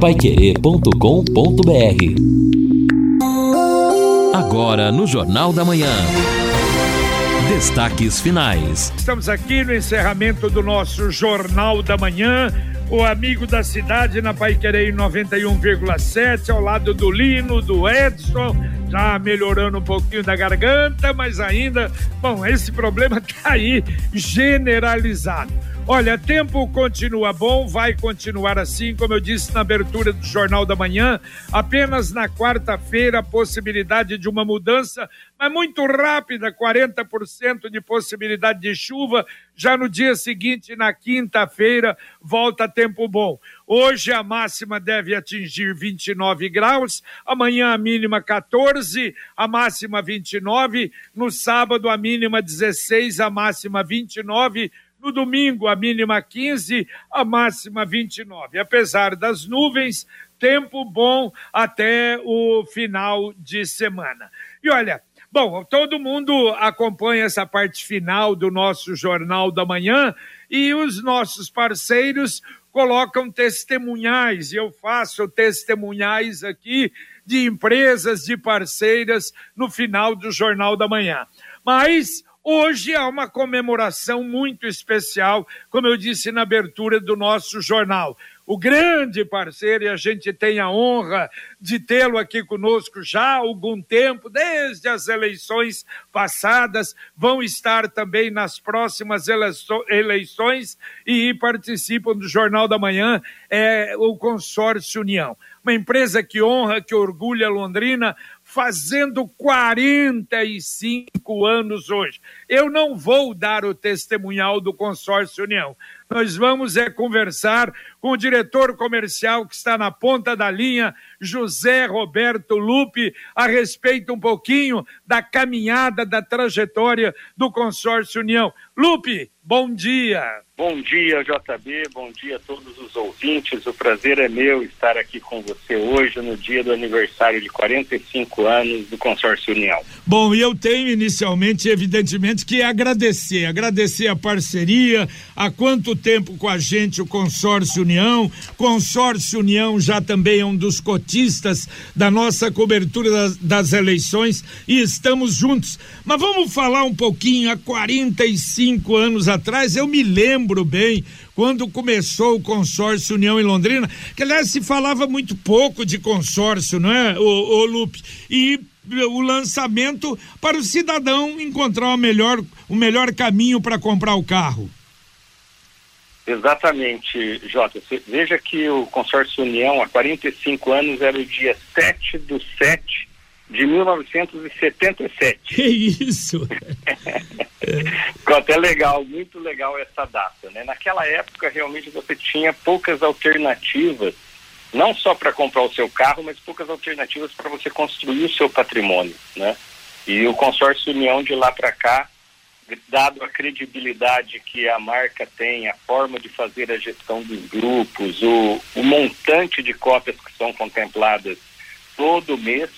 paiquerê.com.br Agora no Jornal da Manhã. Destaques finais. Estamos aqui no encerramento do nosso Jornal da Manhã. O amigo da cidade na Paiquerê 91,7, ao lado do Lino, do Edson, já melhorando um pouquinho da garganta, mas ainda, bom, esse problema tá aí generalizado. Olha, tempo continua bom, vai continuar assim, como eu disse na abertura do Jornal da Manhã. Apenas na quarta-feira, a possibilidade de uma mudança, mas muito rápida 40% de possibilidade de chuva. Já no dia seguinte, na quinta-feira, volta tempo bom. Hoje a máxima deve atingir 29 graus, amanhã a mínima 14, a máxima 29, no sábado a mínima 16, a máxima 29 no domingo, a mínima 15, a máxima 29. Apesar das nuvens, tempo bom até o final de semana. E olha, bom, todo mundo acompanha essa parte final do nosso Jornal da Manhã e os nossos parceiros colocam testemunhais, e eu faço testemunhais aqui de empresas, de parceiras no final do Jornal da Manhã. Mas Hoje há uma comemoração muito especial, como eu disse na abertura do nosso jornal. O grande parceiro, e a gente tem a honra de tê-lo aqui conosco já há algum tempo, desde as eleições passadas, vão estar também nas próximas eleições e participam do Jornal da Manhã, é o Consórcio União. Uma empresa que honra, que orgulha Londrina, fazendo 45 anos hoje. Eu não vou dar o testemunhal do Consórcio União. Nós vamos é conversar com o diretor comercial que está na ponta da linha, José Roberto Lupe, a respeito um pouquinho da caminhada, da trajetória do Consórcio União. Lupe, bom dia. Bom dia, JB, bom dia a todos os ouvintes. O prazer é meu estar aqui com você hoje, no dia do aniversário de 45 anos do Consórcio União. Bom, e eu tenho inicialmente, evidentemente, que agradecer, agradecer a parceria, há quanto tempo com a gente o Consórcio União. Consórcio União já também é um dos cotistas da nossa cobertura das, das eleições e estamos juntos. Mas vamos falar um pouquinho, há 45 anos atrás, eu me lembro bem quando começou o consórcio União em Londrina, que aliás se falava muito pouco de consórcio, não é, o, o Lupe? E o lançamento para o cidadão encontrar o melhor, o melhor caminho para comprar o carro. Exatamente, Jota. Veja que o consórcio União, há 45 anos, era o dia 7 do 7 de 1977. Que isso! Ficou até legal, muito legal essa data. Né? Naquela época, realmente, você tinha poucas alternativas, não só para comprar o seu carro, mas poucas alternativas para você construir o seu patrimônio. Né? E o consórcio União, de lá para cá, dado a credibilidade que a marca tem, a forma de fazer a gestão dos grupos, o, o montante de cópias que são contempladas todo mês,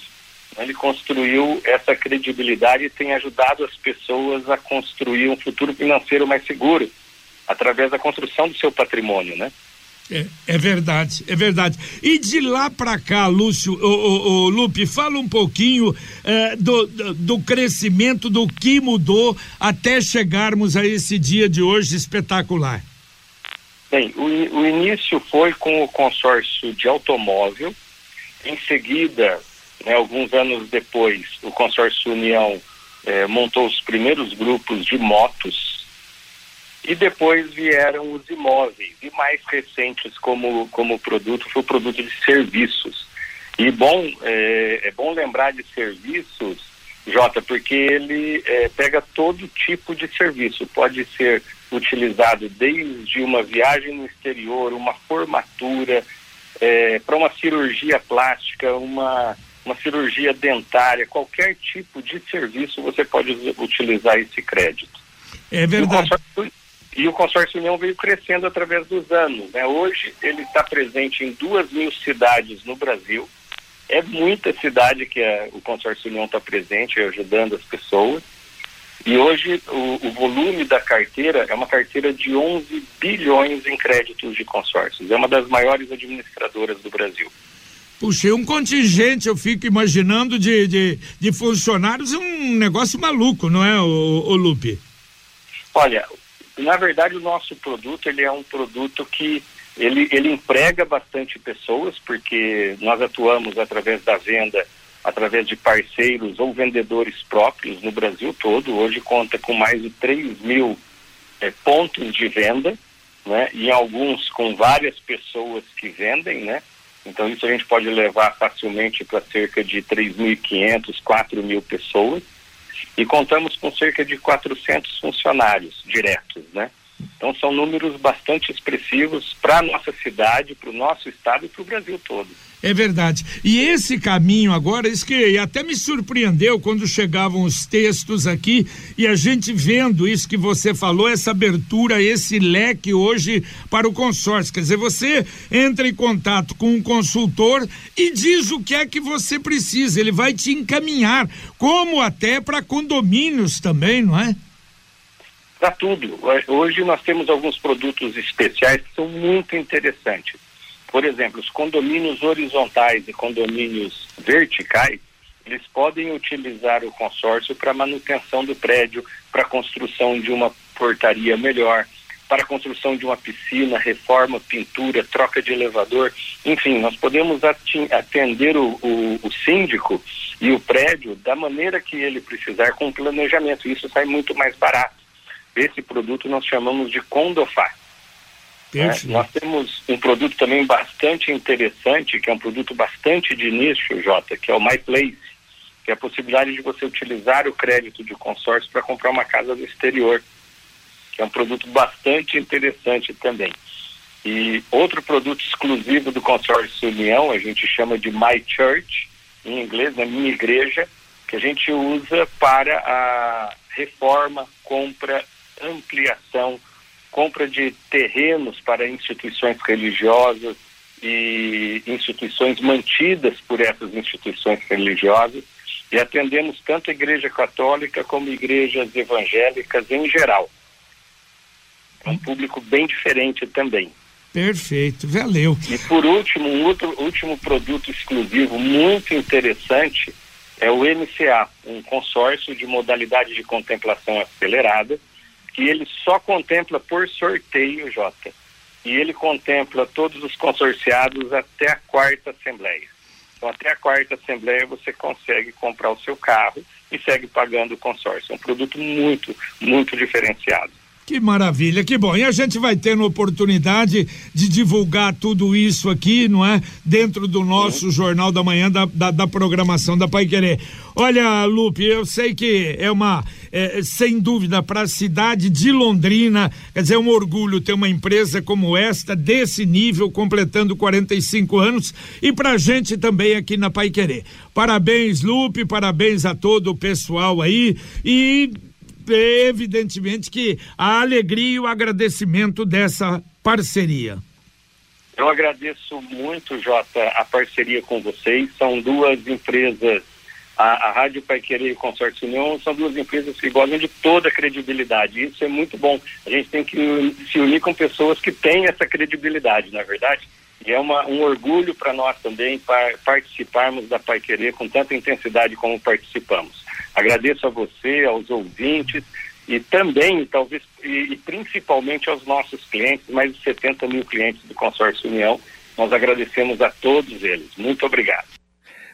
ele construiu essa credibilidade e tem ajudado as pessoas a construir um futuro financeiro mais seguro através da construção do seu patrimônio, né? É, é verdade, é verdade. E de lá para cá, Lúcio, o, Lupe, fala um pouquinho é, do, do, do, crescimento, do que mudou até chegarmos a esse dia de hoje espetacular. Bem, o, o início foi com o consórcio de automóvel, em seguida né, alguns anos depois, o consórcio União eh, montou os primeiros grupos de motos e depois vieram os imóveis e mais recentes como como produto foi o produto de serviços e bom é, é bom lembrar de serviços Jota porque ele é, pega todo tipo de serviço pode ser utilizado desde uma viagem no exterior uma formatura é, para uma cirurgia plástica uma uma cirurgia dentária, qualquer tipo de serviço, você pode utilizar esse crédito. É verdade. E o consórcio União veio crescendo através dos anos. Né? Hoje ele está presente em duas mil cidades no Brasil. É muita cidade que a, o consórcio União está presente, ajudando as pessoas. E hoje o, o, volume da carteira é uma carteira de 11 bilhões em créditos de consórcios. É uma das maiores administradoras do Brasil. Puxa, um contingente, eu fico imaginando, de, de, de funcionários, é um negócio maluco, não é, o, o Lupe? Olha, na verdade o nosso produto ele é um produto que ele, ele emprega bastante pessoas, porque nós atuamos através da venda através de parceiros ou vendedores próprios no Brasil todo. Hoje conta com mais de 3 mil é, pontos de venda, né? E alguns com várias pessoas que vendem, né? Então isso a gente pode levar facilmente para cerca de 3.500, 4 mil pessoas. E contamos com cerca de 400 funcionários diretos, né? Então são números bastante expressivos para a nossa cidade, para o nosso estado e para o Brasil todo. É verdade. E esse caminho agora, isso que até me surpreendeu quando chegavam os textos aqui e a gente vendo isso que você falou, essa abertura, esse leque hoje para o consórcio. Quer dizer, você entra em contato com um consultor e diz o que é que você precisa. Ele vai te encaminhar, como até para condomínios também, não é? Para tudo. Hoje nós temos alguns produtos especiais que são muito interessantes por exemplo, os condomínios horizontais e condomínios verticais, eles podem utilizar o consórcio para manutenção do prédio, para construção de uma portaria melhor, para construção de uma piscina, reforma, pintura, troca de elevador, enfim, nós podemos atender o, o, o, síndico e o prédio da maneira que ele precisar com planejamento. Isso sai muito mais barato. Esse produto nós chamamos de Condofá. É, nós temos um produto também bastante interessante, que é um produto bastante de nicho, Jota, que é o MyPlace, que é a possibilidade de você utilizar o crédito de consórcio para comprar uma casa no exterior, que é um produto bastante interessante também. E outro produto exclusivo do consórcio União, a gente chama de My Church, em inglês, né, minha igreja, que a gente usa para a reforma, compra, ampliação, compra de terrenos para instituições religiosas e instituições mantidas por essas instituições religiosas e atendemos tanto a Igreja Católica como igrejas evangélicas em geral. É um público bem diferente também. Perfeito, valeu. E por último, um outro último produto exclusivo muito interessante é o MCA, um consórcio de modalidade de contemplação acelerada, que ele só contempla por sorteio, Jota. E ele contempla todos os consorciados até a quarta assembleia. Então, até a quarta assembleia você consegue comprar o seu carro e segue pagando o consórcio. É um produto muito, muito diferenciado. Que maravilha, que bom. E a gente vai tendo oportunidade de divulgar tudo isso aqui, não é? Dentro do nosso Sim. Jornal da Manhã, da, da, da, programação da Pai Querer. Olha, Lupe, eu sei que é uma, é, sem dúvida, para a cidade de Londrina, quer dizer, é um orgulho ter uma empresa como esta, desse nível, completando 45 anos, e para a gente também aqui na Pai Querer. Parabéns, Lupe, parabéns a todo o pessoal aí e evidentemente que a alegria e o agradecimento dessa parceria. Eu agradeço muito, Jota, a parceria com vocês. São duas empresas, a, a Rádio Pai Querer e o Consórcio União, são duas empresas que gozam de toda a credibilidade. Isso é muito bom. A gente tem que se unir com pessoas que têm essa credibilidade, na é verdade. E é uma, um orgulho para nós também para participarmos da Pai Querer com tanta intensidade como participamos. Agradeço a você, aos ouvintes e também, talvez, e, e, principalmente aos nossos clientes, mais de 70 mil clientes do Consórcio União. Nós agradecemos a todos eles. Muito obrigado.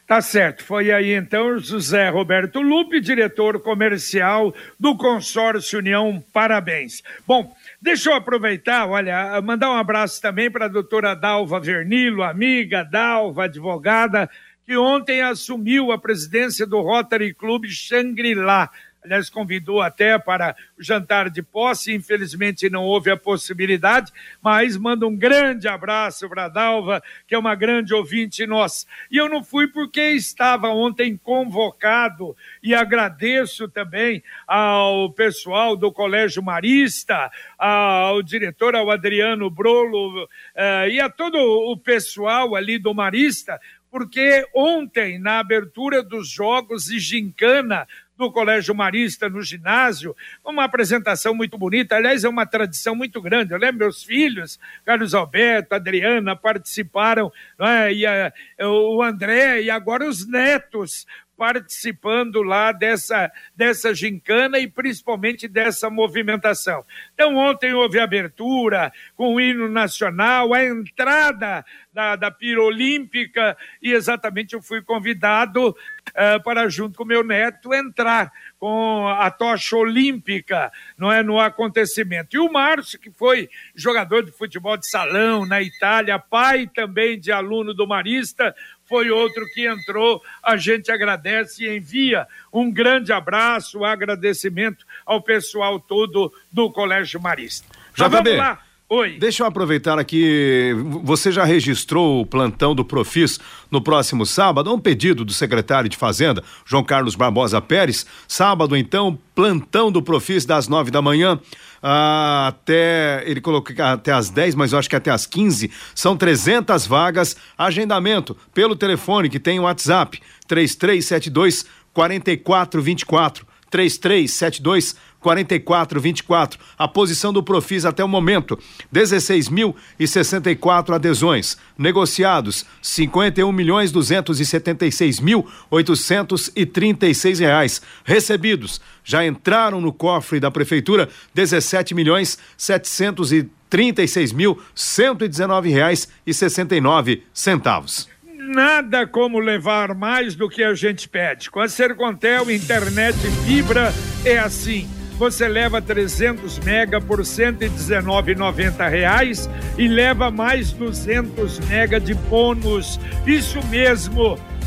Tá certo. Foi aí então José Roberto Lupe, diretor comercial do Consórcio União. Parabéns. Bom, deixa eu aproveitar, olha, mandar um abraço também para a doutora Dalva Vernilo, amiga Dalva, advogada que ontem assumiu a presidência do Rotary Club Shangri-La. Aliás, convidou até para o jantar de posse, infelizmente não houve a possibilidade, mas manda um grande abraço para a Dalva, que é uma grande ouvinte nossa. E eu não fui porque estava ontem convocado e agradeço também ao pessoal do Colégio Marista, ao diretor, ao Adriano Brolo uh, e a todo o pessoal ali do Marista, porque ontem, na abertura dos jogos de gincana do Colégio Marista no ginásio, uma apresentação muito bonita. Aliás, é uma tradição muito grande. Eu lembro meus filhos, Carlos Alberto, Adriana, participaram, é? e a, o André, e agora os netos participando lá dessa, dessa gincana e principalmente dessa movimentação. Então, ontem houve abertura com o hino nacional, a entrada da, da Pira Olímpica, e exatamente eu fui convidado uh, para, junto com meu neto, entrar com a tocha olímpica não é, no acontecimento. E o Márcio, que foi jogador de futebol de salão na Itália, pai também de aluno do Marista, foi outro que entrou. A gente agradece e envia um grande abraço, um agradecimento ao pessoal todo do Colégio Marista. Já vamos lá. Oi. Deixa eu aproveitar aqui. Você já registrou o plantão do Profis no próximo sábado? Um pedido do secretário de Fazenda, João Carlos Barbosa Pérez. Sábado, então, plantão do Profis das nove da manhã ah, até. Ele colocou até às dez, mas eu acho que até às quinze. São 300 vagas. Agendamento pelo telefone que tem o WhatsApp: 3372 4424. 3372 4424. A posição do Profis até o momento: 16.064 adesões. Negociados: 51 milhões 276 mil 836 reais. Recebidos: já entraram no cofre da prefeitura 17 milhões 736 mil 119 reais e 69 centavos nada como levar mais do que a gente pede. Com a Sercontel internet fibra é assim. Você leva 300 mega por 119,90 reais e leva mais 200 mega de bônus. Isso mesmo.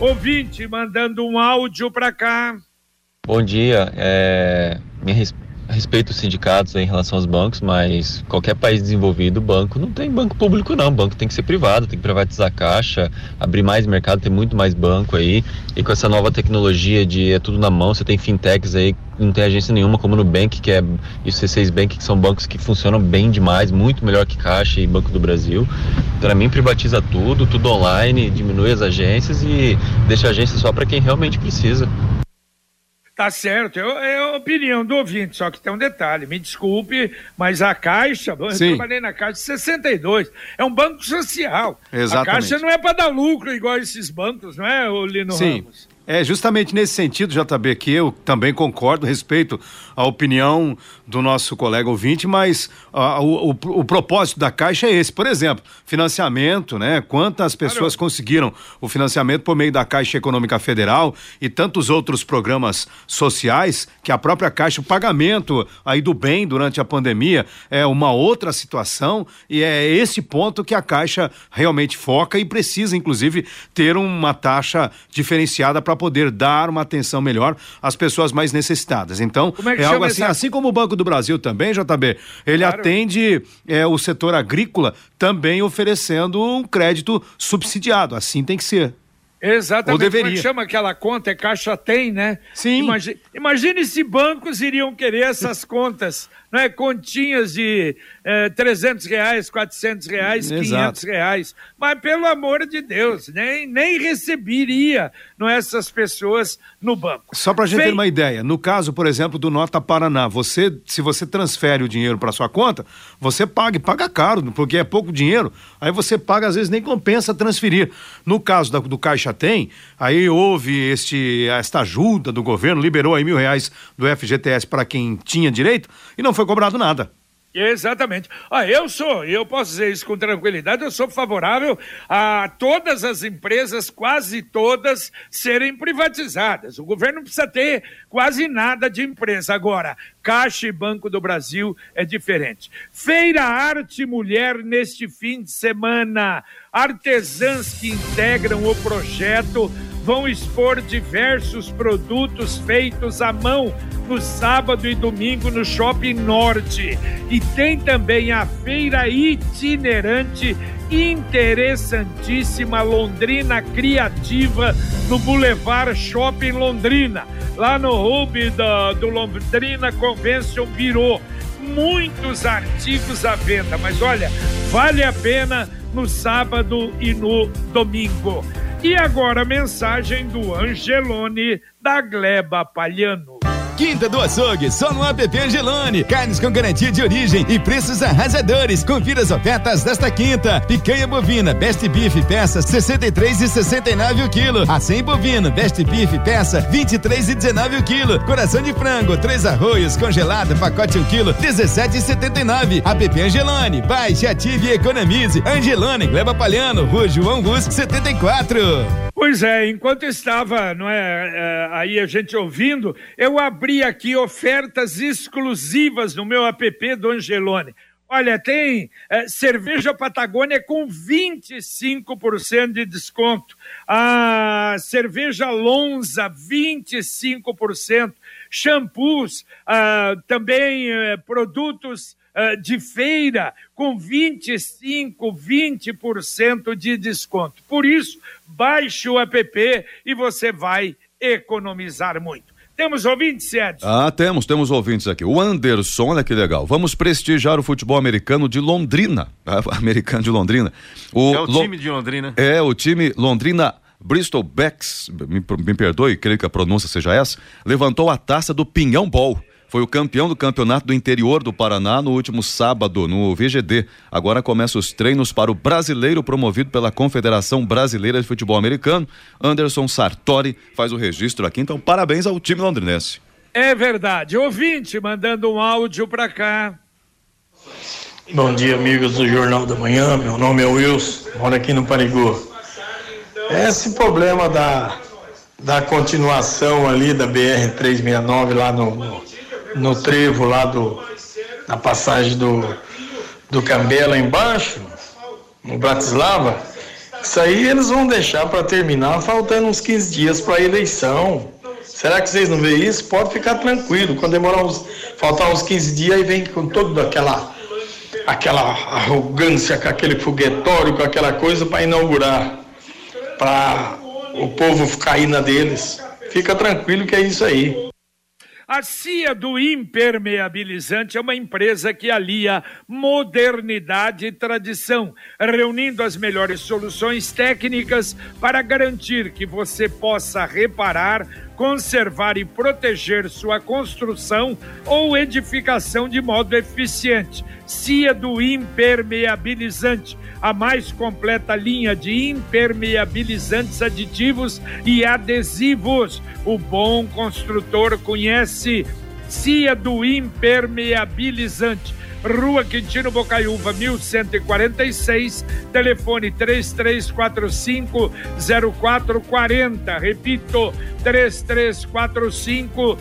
Ouvinte mandando um áudio para cá. Bom dia. É, me respeito os sindicatos em relação aos bancos, mas qualquer país desenvolvido, banco não tem banco público não, banco tem que ser privado, tem que privatizar a caixa, abrir mais mercado, tem muito mais banco aí, e com essa nova tecnologia de é tudo na mão, você tem fintechs aí, não tem agência nenhuma como no Bank, que é e o C6 Bank, que são bancos que funcionam bem demais, muito melhor que Caixa e Banco do Brasil. Para mim privatiza tudo, tudo online, diminui as agências e deixa a agência só para quem realmente precisa. Tá certo, é, a opinião do ouvinte, só que tem um detalhe, me desculpe, mas a Caixa, eu Sim. trabalhei na Caixa 62, é um banco social. Exatamente. A Caixa não é para dar lucro igual esses bancos, não é, Lino Sim. Ramos? É justamente nesse sentido, JB, que eu também concordo, respeito a opinião do nosso colega ouvinte, mas uh, o, o, o, propósito da Caixa é esse. Por exemplo, financiamento, né? Quantas pessoas conseguiram o financiamento por meio da Caixa Econômica Federal e tantos outros programas sociais que a própria Caixa, o pagamento aí do bem durante a pandemia é uma outra situação e é esse ponto que a Caixa realmente foca e precisa, inclusive, ter uma taxa diferenciada para poder dar uma atenção melhor às pessoas mais necessitadas. Então, é, é algo assim, essa... assim como o Banco do Brasil também, JB, ele claro. atende é, o setor agrícola também oferecendo um crédito subsidiado. Assim tem que ser. Exatamente. Ou deveria. Como é chama aquela conta? É Caixa Tem, né? Sim. Imagine, imagine se bancos iriam querer essas contas não é? Continhas de é, 300 reais, 400 reais, Exato. 500 reais. Mas, pelo amor de Deus, nem, nem receberia não é, essas pessoas no banco. Só para a gente ter uma ideia, no caso, por exemplo, do Nota Paraná, você, se você transfere o dinheiro para sua conta, você paga e paga caro, porque é pouco dinheiro, aí você paga, às vezes nem compensa transferir. No caso da, do Caixa Tem, aí houve este, esta ajuda do governo, liberou aí mil reais do FGTS para quem tinha direito, e não foi cobrado nada. Exatamente. Ah, eu sou, eu posso dizer isso com tranquilidade, eu sou favorável a todas as empresas, quase todas, serem privatizadas. O governo não precisa ter quase nada de empresa. Agora, Caixa e Banco do Brasil é diferente. Feira Arte Mulher neste fim de semana. Artesãs que integram o projeto vão expor diversos produtos feitos à mão no sábado e domingo no Shopping Norte. E tem também a feira itinerante interessantíssima Londrina Criativa no Boulevard Shopping Londrina, lá no hub do, Londrina Convention Bureau. Muitos artigos à venda, mas olha, vale a pena no sábado e no domingo. E agora a mensagem do Angelone da Gleba Palhano. Quinta do Açougue, só no app Angelone. Carnes com garantia de origem e preços arrasadores. Confira as ofertas desta quinta. Picanha bovina, Best Beef, peça 63 e 69 o quilo. Acém bovino, Best Beef, peça 23 e 19 o quilo. Coração de frango, três arroios, congelado, pacote 1 quilo, 17 e 79. App Angelone, baixe, ative e economize. Angelone, Gleba Palhano, Rua João Rus, 74. Pois é, enquanto estava não é, é, aí a gente ouvindo, eu abri aqui ofertas exclusivas no meu app do Angelone. Olha, tem é, cerveja Patagônia com 25% de desconto. A cerveja Lonza, 25%. Shampoos, ah, também é, produtos ah, de feira com 25, 20% de desconto. Por isso, baixe o app e você vai economizar muito. Temos ouvintes, Edson? Ah, temos, temos ouvintes aqui. O Anderson, olha que legal. Vamos prestigiar o futebol americano de Londrina. Ah, americano de Londrina. O é o time de Londrina. É, o time Londrina Bristol Becks, me, me perdoe, creio que a pronúncia seja essa, levantou a taça do Pinhão Ball foi o campeão do campeonato do interior do Paraná no último sábado, no VGD. Agora começam os treinos para o brasileiro promovido pela Confederação Brasileira de Futebol Americano. Anderson Sartori faz o registro aqui, então parabéns ao time londrinense. É verdade. Ouvinte mandando um áudio para cá. Bom dia, amigos do Jornal da Manhã. Meu nome é Wilson, moro aqui no Parigô. Esse problema da, da continuação ali da BR-369 lá no, no no trevo lá do, na passagem do, do Cambé lá embaixo, no Bratislava, isso aí eles vão deixar para terminar faltando uns 15 dias para a eleição. Será que vocês não veem isso? Pode ficar tranquilo. Quando demorar uns, faltar uns 15 dias, aí vem com toda aquela, aquela arrogância, com aquele foguetório, com aquela coisa para inaugurar. Para o povo cair na deles. Fica tranquilo que é isso aí. A CIA do Impermeabilizante é uma empresa que alia modernidade e tradição, reunindo as melhores soluções técnicas para garantir que você possa reparar, conservar e proteger sua construção ou edificação de modo eficiente. CIA do Impermeabilizante a mais completa linha de impermeabilizantes aditivos e adesivos. O bom construtor conhece CIA do Impermeabilizante Rua Quintino Bocaiúva, 1146, telefone 3345 0440. Repito, 3345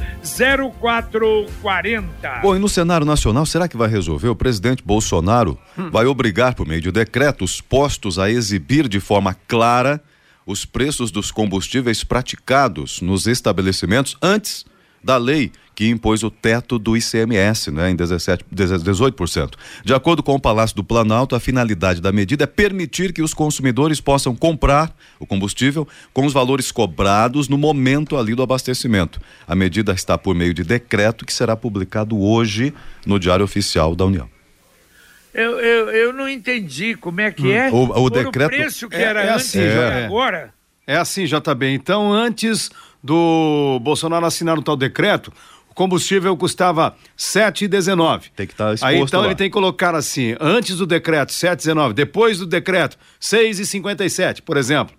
0440. Bom, e no cenário nacional, será que vai resolver? O presidente Bolsonaro hum. vai obrigar, por meio de decreto, os postos a exibir de forma clara os preços dos combustíveis praticados nos estabelecimentos antes da lei que impôs o teto do ICMS, né, em 17, 18%. De acordo com o Palácio do Planalto, a finalidade da medida é permitir que os consumidores possam comprar o combustível com os valores cobrados no momento ali do abastecimento. A medida está por meio de decreto que será publicado hoje no Diário Oficial da União. Eu, eu, eu não entendi como é que é. O, o decreto. O preço que é, era é antes assim, é, agora. É assim, JB. Então, antes do Bolsonaro assinar o tal decreto, combustível custava 7,19. Tem que estar tá exposto Aí então lá. ele tem que colocar assim, antes do decreto 7,19, depois do decreto 6,57, por exemplo.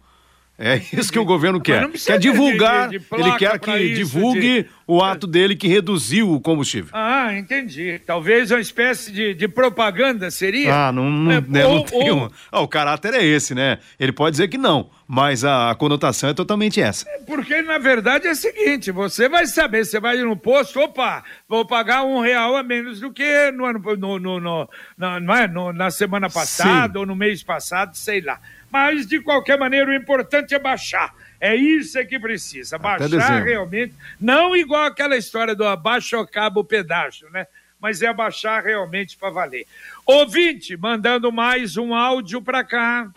É isso que o governo quer. Quer divulgar, de, de, de ele quer que divulgue o ato dele que reduziu o combustível. Ah, entendi. Talvez uma espécie de, de propaganda seria? Ah, não, não, é, né, ou, não tem ou... um... ah, O caráter é esse, né? Ele pode dizer que não, mas a, a, conotação é totalmente essa. É, porque, na verdade, é o seguinte, você vai saber, você vai no posto, opa, vou pagar um real a menos do que no, no, no, no, no, no, é? no na semana passada Sim. ou no mês passado, sei lá. Mas, de qualquer maneira, o importante é baixar. É isso é que precisa, Até baixar dezembro. realmente, não igual aquela história do abaixo acaba o pedágio, né? Mas é abaixar realmente para valer. Ouvinte, mandando mais um áudio para cá.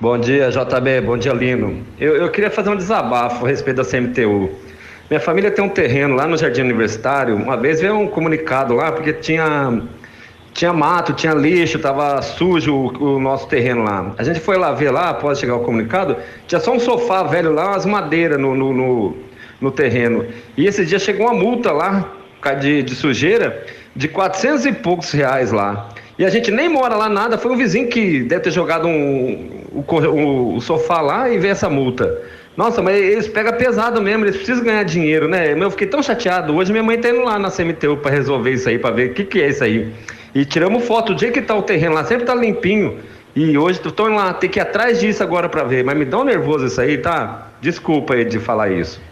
Bom dia, JB. Bom dia, Lino. Eu, eu queria fazer um desabafo a respeito da CMTU. Minha família tem um terreno lá no Jardim Universitário. Uma vez veio um comunicado lá, porque tinha, tinha mato, tinha lixo, tava sujo o, o nosso terreno lá. A gente foi lá ver lá, após chegar o comunicado, tinha só um sofá velho lá, umas madeiras no, no, no, no terreno. E esse dia chegou uma multa lá, de, de sujeira, de 400 e poucos reais lá. E a gente nem mora lá nada, foi um vizinho que deve ter jogado um, o, o- o sofá lá e veio essa multa. Nossa, mas eles pegam pesado mesmo, eles precisam ganhar dinheiro, né? Eu fiquei tão chateado. Hoje minha mãe tá indo lá na CMTU para resolver isso aí, para ver o que, que é isso aí. E tiramos foto, o dia que tá o terreno lá, sempre tá limpinho. E hoje indo lá, tem que ir atrás disso agora para ver. Mas me dá um nervoso isso aí, tá? Desculpa aí de falar isso.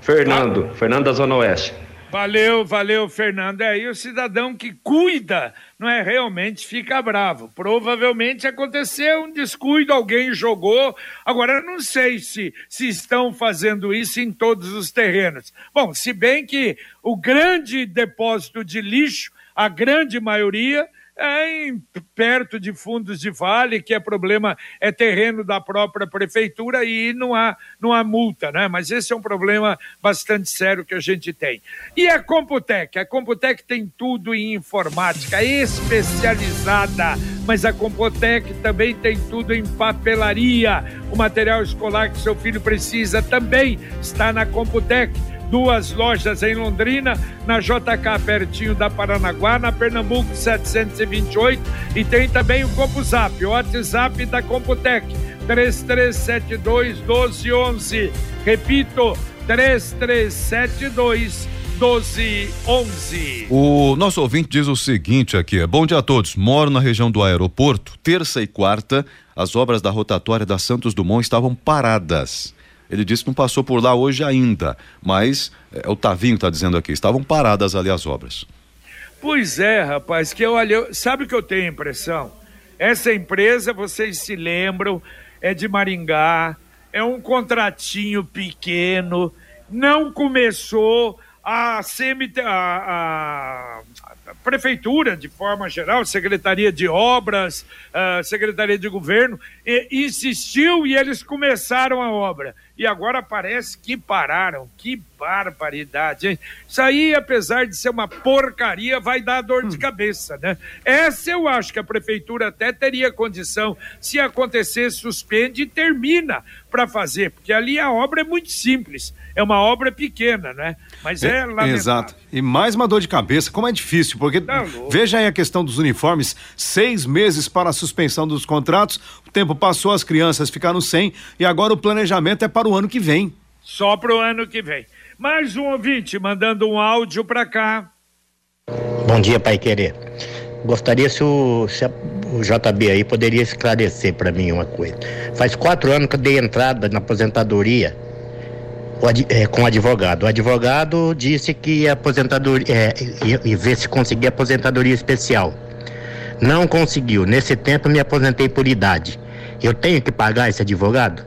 Fernando, Fernando da Zona Oeste. Valeu, valeu, Fernando. É, e o cidadão que cuida, não é? Realmente fica bravo. Provavelmente aconteceu um descuido, alguém jogou. Agora, eu não sei se, se estão fazendo isso em todos os terrenos. Bom, se bem que o grande depósito de lixo, a grande maioria, é em, perto de fundos de vale, que é problema, é terreno da própria prefeitura e não há, não há multa, né? Mas esse é um problema bastante sério que a gente tem. E a Computec? A Computec tem tudo em informática, especializada, mas a Computec também tem tudo em papelaria. O material escolar que seu filho precisa também está na Computec duas lojas em Londrina, na JK pertinho da Paranaguá, na Pernambuco 728 e tem também o CompuZap, o WhatsApp da Computec 3372 1211. Repito, 3372 1211. O nosso ouvinte diz o seguinte aqui: bom dia a todos. Moro na região do aeroporto. Terça e quarta, as obras da rotatória da Santos Dumont estavam paradas. Ele disse que não passou por lá hoje ainda, mas é, o Tavinho está dizendo aqui: estavam paradas ali as obras. Pois é, rapaz, que eu- sabe o que eu tenho a impressão? Essa empresa, vocês se lembram, é de Maringá, é um contratinho pequeno, não começou a, a, a- a prefeitura, de forma geral, Secretaria de Obras, a Secretaria de Governo, e- insistiu e eles começaram a obra. E agora parece que pararam. Que barbaridade, hein? Isso aí, apesar de ser uma porcaria, vai dar dor de cabeça, né? Essa eu acho que a prefeitura até teria condição, se acontecer, suspende e termina para fazer, porque ali a obra é muito simples. É uma obra pequena, né? Mas é, lamentável. Exato. E mais uma dor de cabeça, como é difícil, porque Tá veja aí a questão dos uniformes, seis meses para a suspensão dos contratos, tempo passou, as crianças ficaram sem e agora o planejamento é para o ano que vem. Só para o ano que vem. Mais um ouvinte mandando um áudio para cá. Bom dia, Pai Querer. Gostaria se o, se a- o JB aí poderia esclarecer para mim uma coisa. Faz quatro anos que eu dei entrada na aposentadoria o ad- eh, com o advogado. O advogado disse que a aposentadoria é, ia, ia ver se conseguia aposentadoria especial. Não conseguiu. Nesse tempo eu me aposentei por idade. Eu tenho que pagar esse advogado?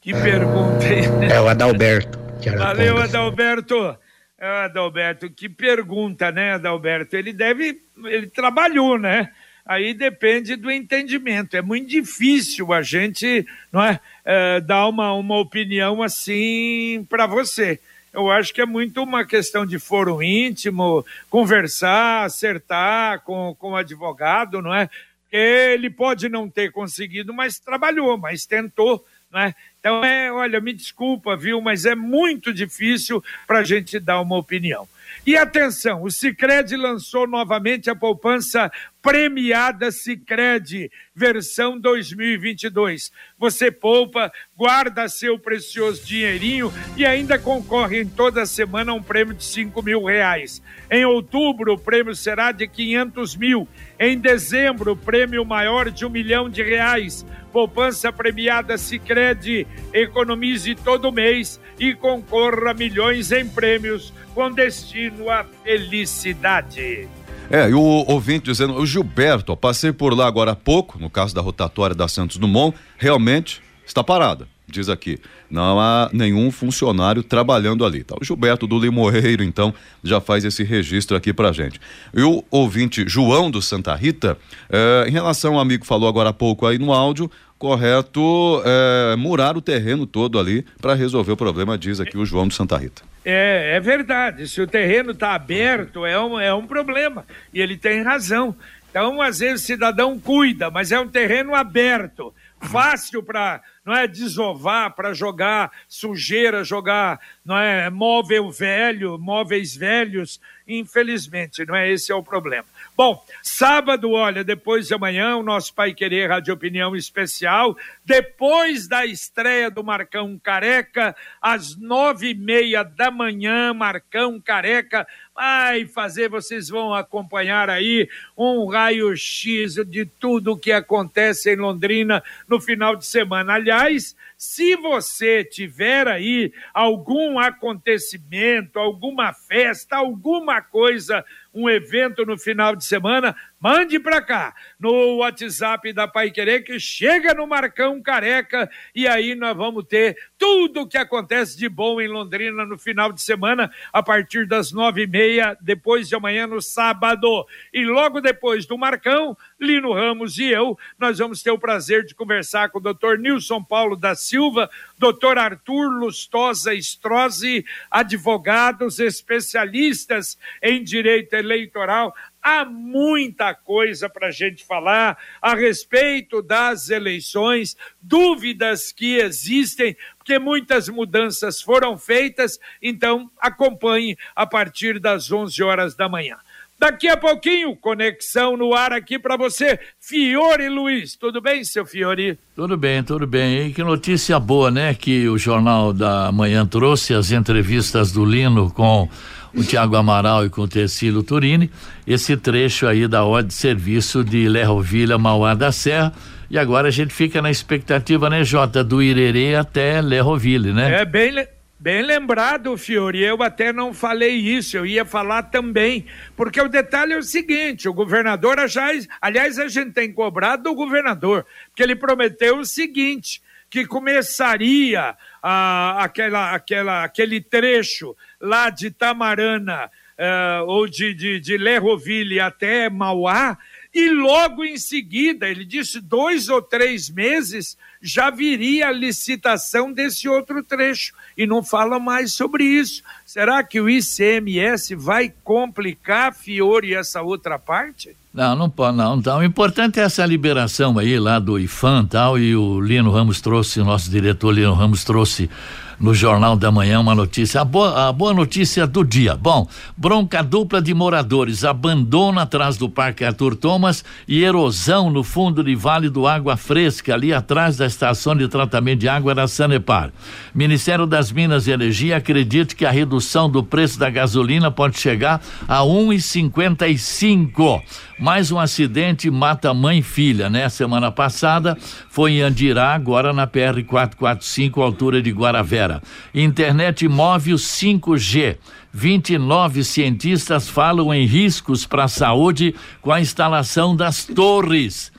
Que pergunta, hein? É o Adalberto. Valeu, Adalberto. É, Adalberto, que pergunta, né, Adalberto? Ele deve, ele trabalhou, né? Aí depende do entendimento. É muito difícil a gente, não é, é, dar uma, uma opinião assim para você. Eu acho que é muito uma questão de foro íntimo, conversar, acertar com, com o advogado, não é? Ele pode não ter conseguido, mas trabalhou, mas tentou, não é? Então, é, olha, me desculpa, viu, mas é muito difícil para a gente dar uma opinião. E atenção, o Cicred lançou novamente a poupança premiada Cicred, versão 2022. Você poupa, guarda seu precioso dinheirinho e ainda concorre em toda semana a um prêmio de 5 mil reais. Em outubro, o prêmio será de 500 mil. Em dezembro, o prêmio maior de um milhão de reais. Poupança premiada Cicred. Economize todo mês e concorra a milhões em prêmios com destino à felicidade. É, e o ouvinte dizendo, o Gilberto, ó, passei por lá agora há pouco, no caso da rotatória da Santos Dumont, realmente está parada. Diz aqui, não há nenhum funcionário trabalhando ali. Tá? O Gilberto do Limoeiro, então, já faz esse registro aqui pra gente. E o ouvinte João do Santa Rita, eh, em relação ao amigo que falou agora há pouco aí no áudio, correto eh, murar o terreno todo ali para resolver o problema, diz aqui o João do Santa Rita. É, é verdade. Se o terreno está aberto, é um, é um problema. E ele tem razão. Então, às vezes, o cidadão cuida, mas é um terreno aberto fácil para não é desovar, para jogar sujeira, jogar não é móvel velho, móveis velhos, infelizmente, não é esse é o problema. Bom, sábado, olha, depois de amanhã, o nosso Pai Querer Rádio Opinião Especial, depois da estreia do Marcão Careca, às nove e meia da manhã, Marcão Careca vai fazer, vocês vão acompanhar aí um raio-x de tudo o que acontece em Londrina no final de semana. Aliás, se você tiver aí algum acontecimento, alguma festa, alguma coisa, um evento no final de semana, mande para cá no WhatsApp da Pai Querer que chega no Marcão Careca e aí nós vamos ter tudo o que acontece de bom em Londrina no final de semana a partir das nove e meia, depois de amanhã no sábado. E logo depois do Marcão, Lino Ramos e eu, nós vamos ter o prazer de conversar com o doutor Nilson Paulo da Silva, doutor Arthur Lustosa Strozzi, advogados especialistas em direito eleitoral. Há muita coisa para a gente falar a respeito das eleições, dúvidas que existem, porque muitas mudanças foram feitas, então acompanhe a partir das 11 horas da manhã. Daqui a pouquinho, conexão no ar aqui para você. Fiore Luiz, tudo bem, seu Fiore? Tudo bem, tudo bem. E que notícia boa, né? Que o Jornal da Manhã trouxe as entrevistas do Lino com o Tiago Amaral e com o Tecílio Turini. Esse trecho aí da ordem de serviço de Lerrovilha, Mauá da Serra. E agora a gente fica na expectativa, né, Jota, do Irerê até Lerroville, né? É bem, Bem lembrado, Fiore, eu até não falei isso, eu ia falar também, porque o detalhe é o seguinte, o governador já, aliás, a gente tem cobrado do governador, porque ele prometeu o seguinte, que começaria ah, aquela, aquela, aquele trecho lá de Tamarana ah, ou de, de, de Lerroville até Mauá, e logo em seguida, ele disse dois ou três meses, já viria a licitação desse outro trecho. E não fala mais sobre isso. Será que o ICMS vai complicar, Fiore, essa outra parte? Não, não pode, não. Então, o importante é essa liberação aí lá do IFAM tal, e o Lino Ramos trouxe, o nosso diretor Lino Ramos trouxe no Jornal da Manhã uma notícia, a boa, a boa notícia do dia. Bom, bronca dupla de moradores, abandono atrás do Parque Arthur Thomas e erosão no fundo de Vale do Água Fresca, ali atrás da estação de tratamento de água da Sanepar. Ministério das Minas e Energia acredita que a redução do preço da gasolina pode chegar a 1,55. Mais um acidente mata mãe e filha, né? Semana passada foi em Andirá, agora na PR 445, altura de Guaravera. Internet móvel 5G. 29 cientistas falam em riscos para a saúde com a instalação das torres.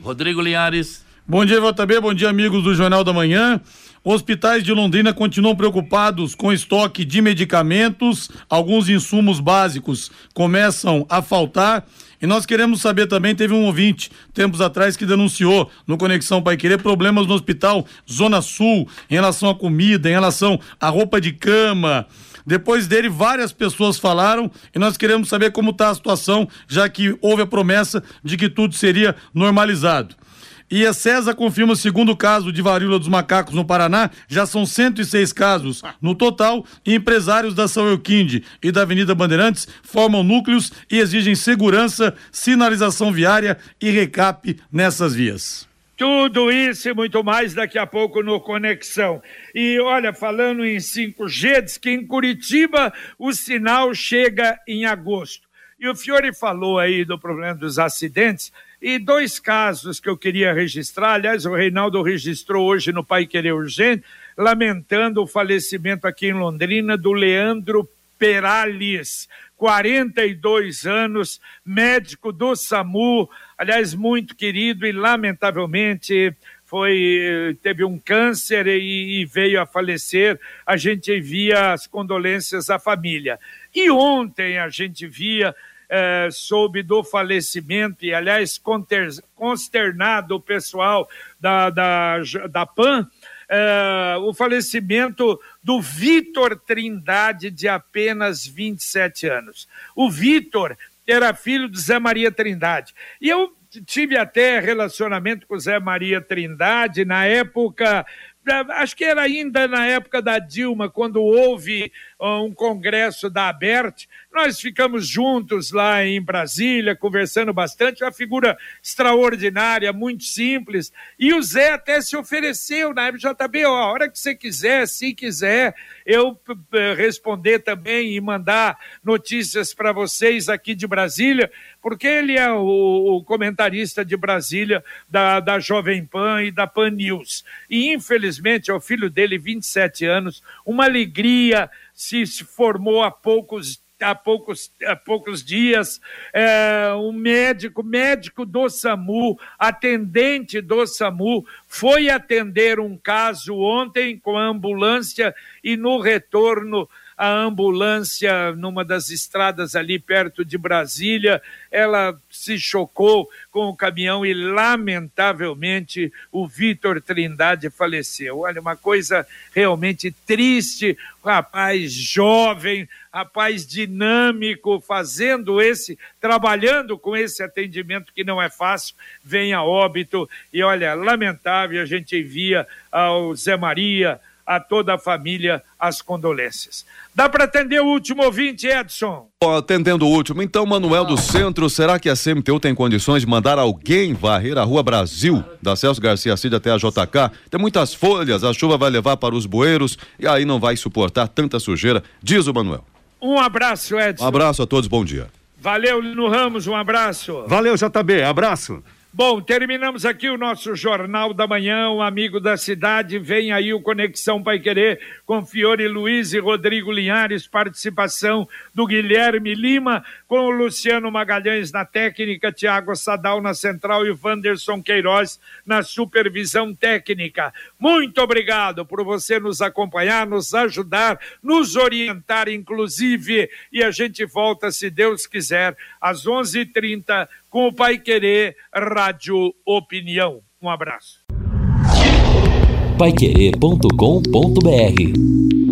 Rodrigo Linhares. Bom dia, JB. Bom dia, amigos do Jornal da Manhã. Hospitais de Londrina continuam preocupados com estoque de medicamentos, alguns insumos básicos começam a faltar e nós queremos saber também, teve um ouvinte tempos atrás que denunciou no Conexão Pai Querer problemas no hospital Zona Sul em relação à comida, em relação à roupa de cama. Depois dele, várias pessoas falaram e nós queremos saber como está a situação, já que houve a promessa de que tudo seria normalizado. E a César confirma o segundo caso de varíola dos macacos no Paraná. Já são 106 casos no total. E empresários da São Euquinde e da Avenida Bandeirantes formam núcleos e exigem segurança, sinalização viária e recap nessas vias. Tudo isso e muito mais daqui a pouco no Conexão. E olha, falando em 5G, diz que em Curitiba o sinal chega em agosto. E o Fiore falou aí do problema dos acidentes. E dois casos que eu queria registrar, aliás, o Reinaldo registrou hoje no Pai Querer Urgente, lamentando o falecimento aqui em Londrina do Leandro Perales, 42 anos, médico do SAMU, aliás, muito querido e lamentavelmente foi teve um câncer e, e, veio a falecer. A gente envia as condolências à família. E ontem a gente via eh, soube do falecimento e aliás consternado o pessoal da, da, da PAN é, o falecimento do Vitor Trindade, de apenas 27 anos. O Vitor era filho de Zé Maria Trindade. E eu tive até relacionamento com Zé Maria Trindade na época acho que era ainda na época da Dilma, quando houve uh, um congresso da ABERT, nós ficamos juntos lá em Brasília, conversando bastante, uma figura extraordinária, muito simples, e o Zé até se ofereceu na MJB, ó, a hora que você quiser, se quiser, eu responder também e mandar notícias para vocês aqui de Brasília, porque ele é o, o comentarista de Brasília da, da Jovem Pan e da Pan News. E infelizmente é o filho dele, 27 anos, uma alegria, se formou há poucos há poucos, há poucos dias, é, um médico, médico do SAMU, atendente do SAMU, foi atender um caso ontem com a ambulância e no retorno a ambulância numa das estradas ali perto de Brasília, ela se chocou com o caminhão e, lamentavelmente, o Vitor Trindade faleceu. Olha, uma coisa realmente triste, rapaz jovem, rapaz dinâmico, fazendo esse, trabalhando com esse atendimento que não é fácil, vem a óbito. E olha, lamentável, a gente envia ao Zé Maria, a toda a família as condolências. Dá para atender o último ouvinte, Edson? Atendendo o último, então, Manuel do Centro, será que a CMTU tem condições de mandar alguém varrer a Rua Brasil, da Celso Garcia Cid até a JK? Tem muitas folhas, a chuva vai levar para os bueiros e aí não vai suportar tanta sujeira, diz o Manuel. Um abraço, Edson. Um abraço a todos, bom dia. Valeu, Lino Ramos, um abraço. Valeu, JB, abraço. Bom, terminamos aqui o nosso Jornal da Manhã, um amigo da cidade. Vem aí o Conexão Pai Querer com Fiore Luiz e Rodrigo Linhares, participação do Guilherme Lima, com o Luciano Magalhães na técnica, Tiago Sadal na central e o Wanderson Queiroz na supervisão técnica. Muito obrigado por você nos acompanhar, nos ajudar, nos orientar, inclusive. E a gente volta, se Deus quiser, às 11h30 com o Pai Querer Rádio Opinião. Um abraço. Paiquerê.com.br